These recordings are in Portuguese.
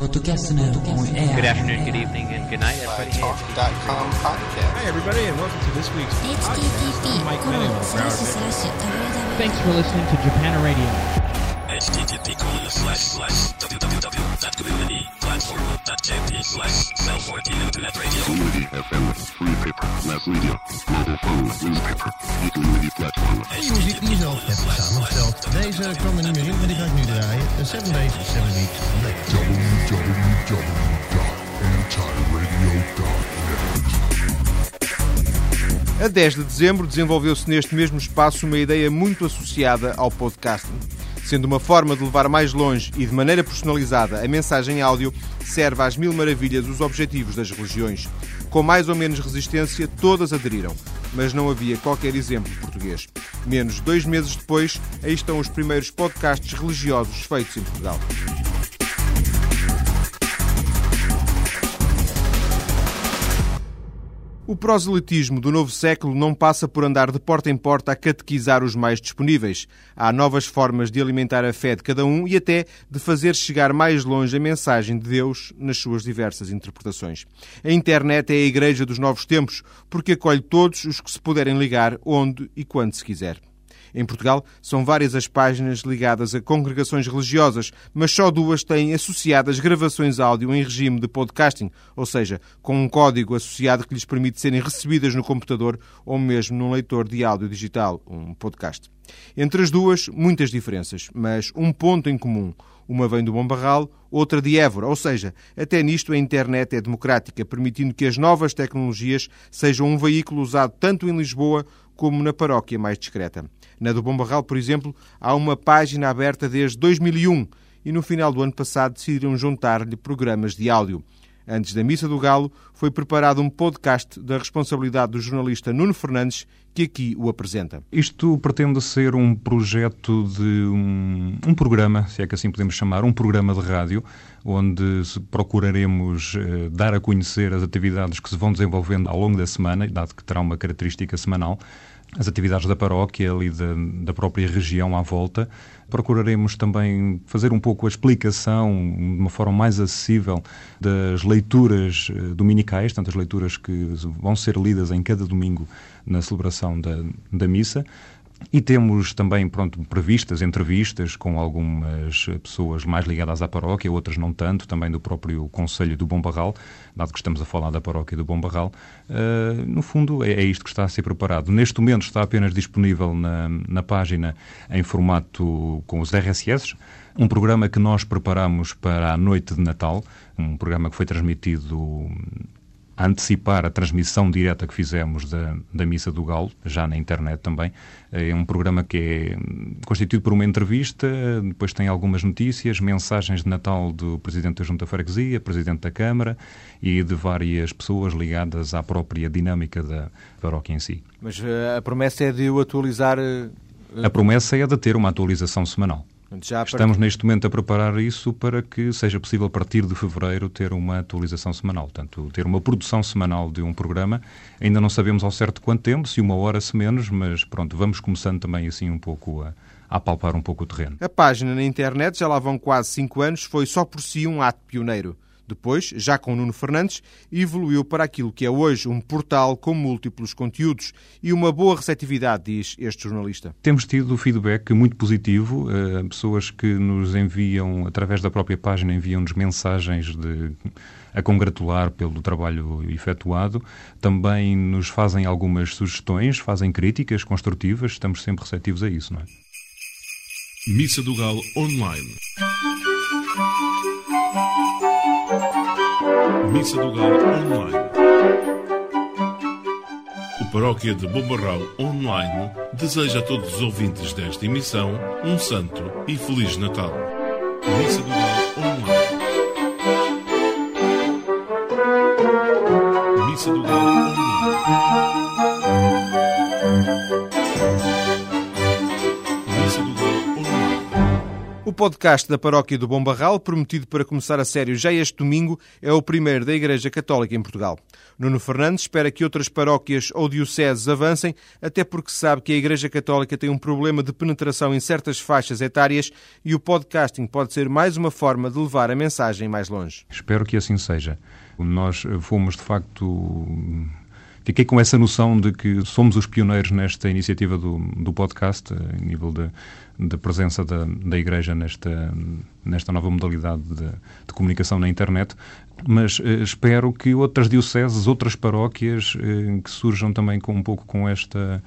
Good afternoon, good evening, and good night, everybody. Talk.com podcast. Hi, everybody, and welcome to this week's podcast. Mike Thanks for listening to Japan Radio. Slash slash slash cell 14 internet radio. FM, free paper, media, platform. muziek die je zelf hebt samengesteld. Deze kwam niet meer in, maar die ga ik nu draaien. De 7 Days, 7 Weeks. A 10 de dezembro desenvolveu-se neste mesmo espaço uma ideia muito associada ao podcasting. Sendo uma forma de levar mais longe e de maneira personalizada a mensagem áudio, serve às mil maravilhas os objetivos das religiões. Com mais ou menos resistência, todas aderiram, mas não havia qualquer exemplo português. Menos dois meses depois, aí estão os primeiros podcasts religiosos feitos em Portugal. O proselitismo do novo século não passa por andar de porta em porta a catequizar os mais disponíveis. Há novas formas de alimentar a fé de cada um e até de fazer chegar mais longe a mensagem de Deus nas suas diversas interpretações. A internet é a igreja dos novos tempos, porque acolhe todos os que se puderem ligar onde e quando se quiser. Em Portugal, são várias as páginas ligadas a congregações religiosas, mas só duas têm associadas gravações áudio em regime de podcasting, ou seja, com um código associado que lhes permite serem recebidas no computador ou mesmo num leitor de áudio digital, um podcast. Entre as duas, muitas diferenças, mas um ponto em comum. Uma vem do Bom Barral, outra de Évora, ou seja, até nisto a internet é democrática, permitindo que as novas tecnologias sejam um veículo usado tanto em Lisboa como na paróquia mais discreta. Na do Bom Barral, por exemplo, há uma página aberta desde 2001 e no final do ano passado decidiram juntar-lhe programas de áudio. Antes da Missa do Galo, foi preparado um podcast da responsabilidade do jornalista Nuno Fernandes, que aqui o apresenta. Isto pretende ser um projeto de um, um programa, se é que assim podemos chamar, um programa de rádio, onde procuraremos eh, dar a conhecer as atividades que se vão desenvolvendo ao longo da semana, dado que terá uma característica semanal, as atividades da paróquia e da, da própria região à volta. Procuraremos também fazer um pouco a explicação, de uma forma mais acessível, das leituras eh, dominicais, tantas leituras que vão ser lidas em cada domingo na celebração da, da missa. E temos também pronto, previstas entrevistas com algumas pessoas mais ligadas à paróquia, outras não tanto, também do próprio Conselho do Bom Barral, dado que estamos a falar da paróquia do Bom Barral. Uh, no fundo, é, é, isto que está a ser preparado. Neste momento está apenas disponível na, na página em formato com os RSS, um programa que nós preparamos para a noite de Natal, um programa que foi transmitido a antecipar a transmissão direta que fizemos da, da Missa do Galo, já na internet também. É um programa que é constituído por uma entrevista, depois tem algumas notícias, mensagens de Natal do Presidente da Junta Freguesia, Presidente da Câmara e de várias pessoas ligadas à própria dinâmica da paróquia em si. Mas uh, a promessa é de o atualizar... Uh... A promessa é de ter uma atualização semanal. Estamos neste momento a preparar isso para que seja possível, a partir de fevereiro, ter uma atualização semanal. Portanto, ter uma produção semanal de um programa. Ainda não sabemos ao certo quanto tempo, se uma hora, se menos, mas pronto, vamos começando também assim um pouco a, a palpar um pouco o terreno. A página na internet, já lá vão quase cinco anos, foi só por si um ato pioneiro. Depois, já com Nuno Fernandes, evoluiu para aquilo que é hoje um portal com múltiplos conteúdos e uma boa receptividade, diz este jornalista. Temos tido feedback muito positivo, uh, pessoas que nos enviam, através da própria página, enviam-nos mensagens de a congratular pelo trabalho efetuado. Também nos fazem algumas sugestões, fazem críticas construtivas, estamos sempre receptivos a isso, não é? Missa do Galo Online. Missa do Galo Online. O Paróquia de Bombarral Online deseja a todos os ouvintes desta emissão um santo e feliz Natal. Missa do Galo Online. Missa do Galo Online. Podcast da Paróquia do Bom Barral, prometido para começar a sério já este domingo, é o primeiro da Igreja Católica em Portugal. Nuno Fernandes espera que outras paróquias ou dioceses avancem, até porque sabe que a Igreja Católica tem um problema de penetração em certas faixas etárias e o podcasting pode ser mais uma forma de levar a mensagem mais longe. Espero que assim seja. Nós fomos, de facto, fiquei com essa noção de que somos os pioneiros nesta iniciativa do, do podcast, em nível de, de presença da, da Igreja nesta, nesta nova modalidade de, de comunicação na internet, mas eh, espero que outras dioceses, outras paróquias eh, que surjam também com um pouco com esta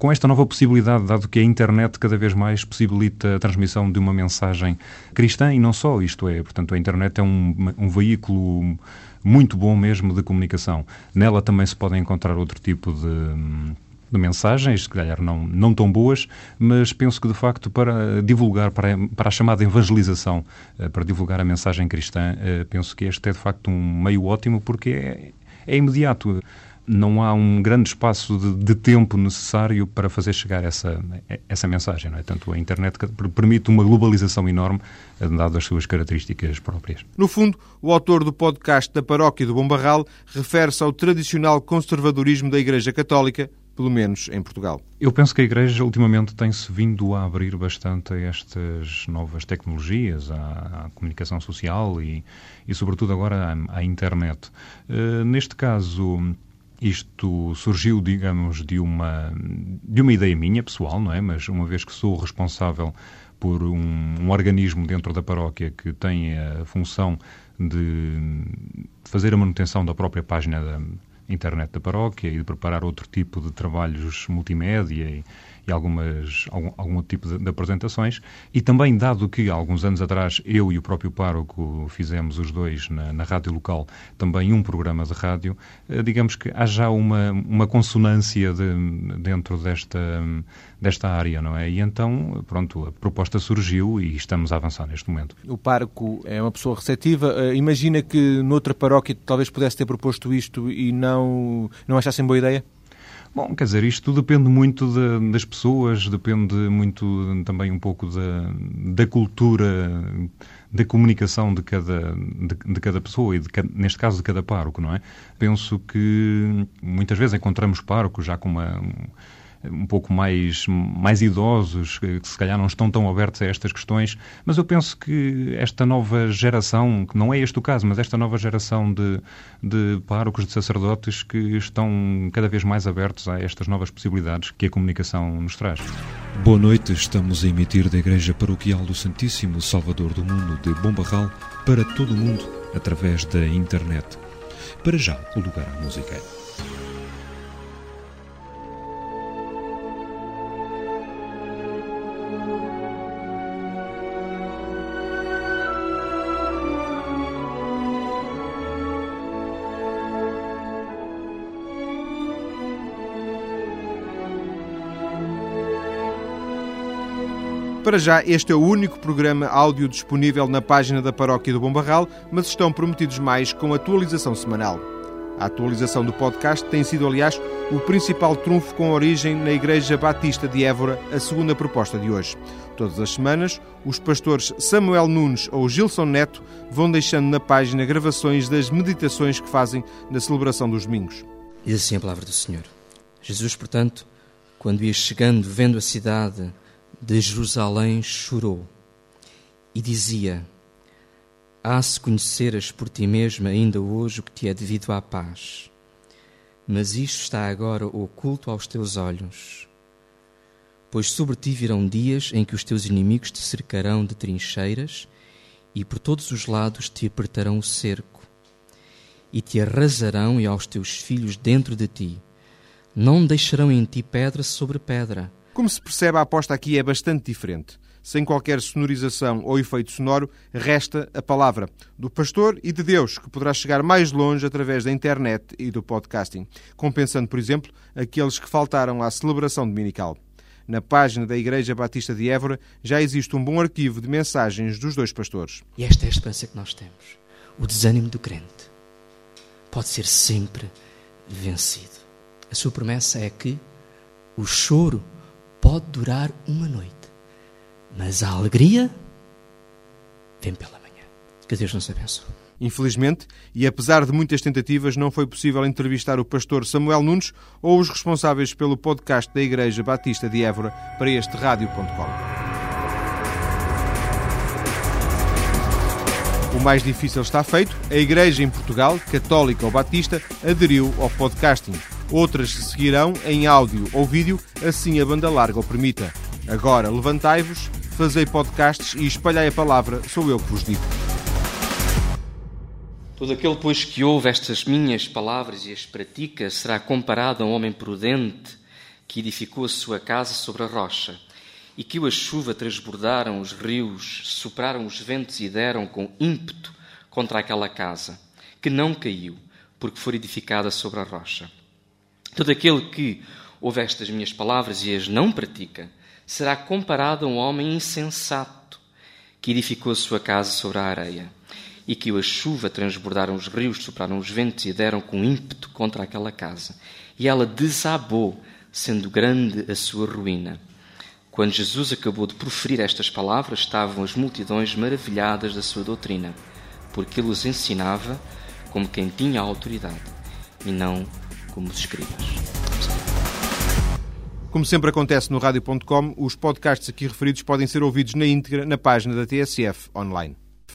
com esta nova possibilidade, dado que a internet cada vez mais possibilita a transmissão de uma mensagem cristã e não só, isto é, portanto, a internet é um, um veículo muito bom mesmo de comunicação. Nela também se podem encontrar outro tipo de de mensagens, se calhar não, não tão boas, mas penso que de facto para divulgar, para, para a chamada evangelização, eh, para divulgar a mensagem cristã, eh, penso que este é de facto um meio ótimo porque é, é imediato não há um grande espaço de, de, tempo necessário para fazer chegar essa, essa mensagem. Não é? Tanto a internet permite uma globalização enorme, dado as suas características próprias. No fundo, o autor do podcast da Paróquia do Bombarral refere-se ao tradicional conservadorismo da Igreja Católica, pelo menos em Portugal. Eu penso que a Igreja ultimamente tem-se vindo a abrir bastante a estas novas tecnologias, à, à comunicação social e, e, sobretudo, agora à, à internet. Uh, neste caso isto surgiu, digamos, de uma, de uma ideia minha pessoal, não é? Mas uma vez que sou responsável por um, um organismo dentro da paróquia que tem a função de fazer a manutenção da própria página da internet da paróquia e de preparar outro tipo de trabalhos multimédia e, algumas, algum, algum tipo de, de, apresentações. E também, dado que há alguns anos atrás eu e o próprio pároco fizemos os dois na, na rádio local também um programa de rádio, eh, digamos que há já uma, uma consonância de, dentro desta, desta área, não é? E então, pronto, a proposta surgiu e estamos a avançar neste momento. O pároco é uma pessoa receptiva. Eh, imagina que noutra paróquia talvez pudesse ter proposto isto e não, não achassem boa ideia? Bom, quer dizer, isto depende muito de, das pessoas, depende muito também um pouco da, da cultura, da comunicação de cada, de, de cada pessoa e, de, neste caso, de cada pároco, não é? Penso que muitas vezes encontramos párocos já com uma um pouco mais, mais idosos, que se calhar não estão tão abertos a estas questões, mas eu penso que esta nova geração, que não é este o caso, mas esta nova geração de, de párocos, de sacerdotes que estão cada vez mais abertos a estas novas possibilidades que a comunicação nos traz. Boa noite, estamos a emitir da Igreja Paroquial do Santíssimo Salvador do Mundo de Bombarral para todo o mundo através da internet. Para já, o lugar à música. Para já, este é o único programa áudio disponível na página da Paróquia do Bombarral, mas estão prometidos mais com atualização semanal. A atualização do podcast tem sido, aliás, o principal trunfo com origem na Igreja Batista de Évora, a segunda proposta de hoje. Todas as semanas, os pastores Samuel Nunes ou Gilson Neto vão deixando na página gravações das meditações que fazem na celebração dos domingos. Diz assim a palavra do Senhor. Jesus, portanto, quando ia chegando, vendo a cidade, de Jerusalém chorou e dizia: Há se conheceras por ti mesmo ainda hoje o que te é devido à paz. Mas isto está agora oculto aos teus olhos. Pois sobre ti virão dias em que os teus inimigos te cercarão de trincheiras e por todos os lados te apertarão o cerco e te arrasarão e aos teus filhos dentro de ti. Não deixarão em ti pedra sobre pedra como se percebe, a aposta aqui é bastante diferente. Sem qualquer sonorização ou efeito sonoro, resta a palavra do pastor e de Deus, que poderá chegar mais longe através da internet e do podcasting, compensando, por exemplo, aqueles que faltaram à celebração dominical. Na página da Igreja Batista de Évora já existe um bom arquivo de mensagens dos dois pastores. E esta é a esperança que nós temos. O desânimo do crente pode ser sempre vencido. A sua promessa é que o choro pode durar uma noite, mas a alegria vem pela manhã. Que Deus nos abençoe. Infelizmente, e apesar de muitas tentativas, não foi possível entrevistar o pastor Samuel Nunes ou os responsáveis pelo podcast da Igreja Batista de Évora para este rádio.com. O mais difícil está feito. A Igreja em Portugal, católica ou batista, aderiu ao podcasting. Outras se seguirão em áudio ou vídeo, assim a banda larga o permita. Agora levantai-vos, fazei podcasts e espalhai a palavra, sou eu que vos digo. Todo aquele, pois, que ouve estas minhas palavras e as pratica, será comparado a um homem prudente que edificou a sua casa sobre a rocha e que a chuva transbordaram os rios, sopraram os ventos e deram com ímpeto contra aquela casa, que não caiu, porque foi edificada sobre a rocha. Todo aquele que ouve estas minhas palavras e as não pratica, será comparado a um homem insensato, que edificou a sua casa sobre a areia, e que a chuva transbordaram os rios, sopraram os ventos e deram com ímpeto contra aquela casa. E ela desabou, sendo grande a sua ruína. Quando Jesus acabou de proferir estas palavras, estavam as multidões maravilhadas da sua doutrina, porque ele os ensinava como quem tinha autoridade e não como os escribas. Como sempre acontece no rádio.com, os podcasts aqui referidos podem ser ouvidos na íntegra na página da TSF online.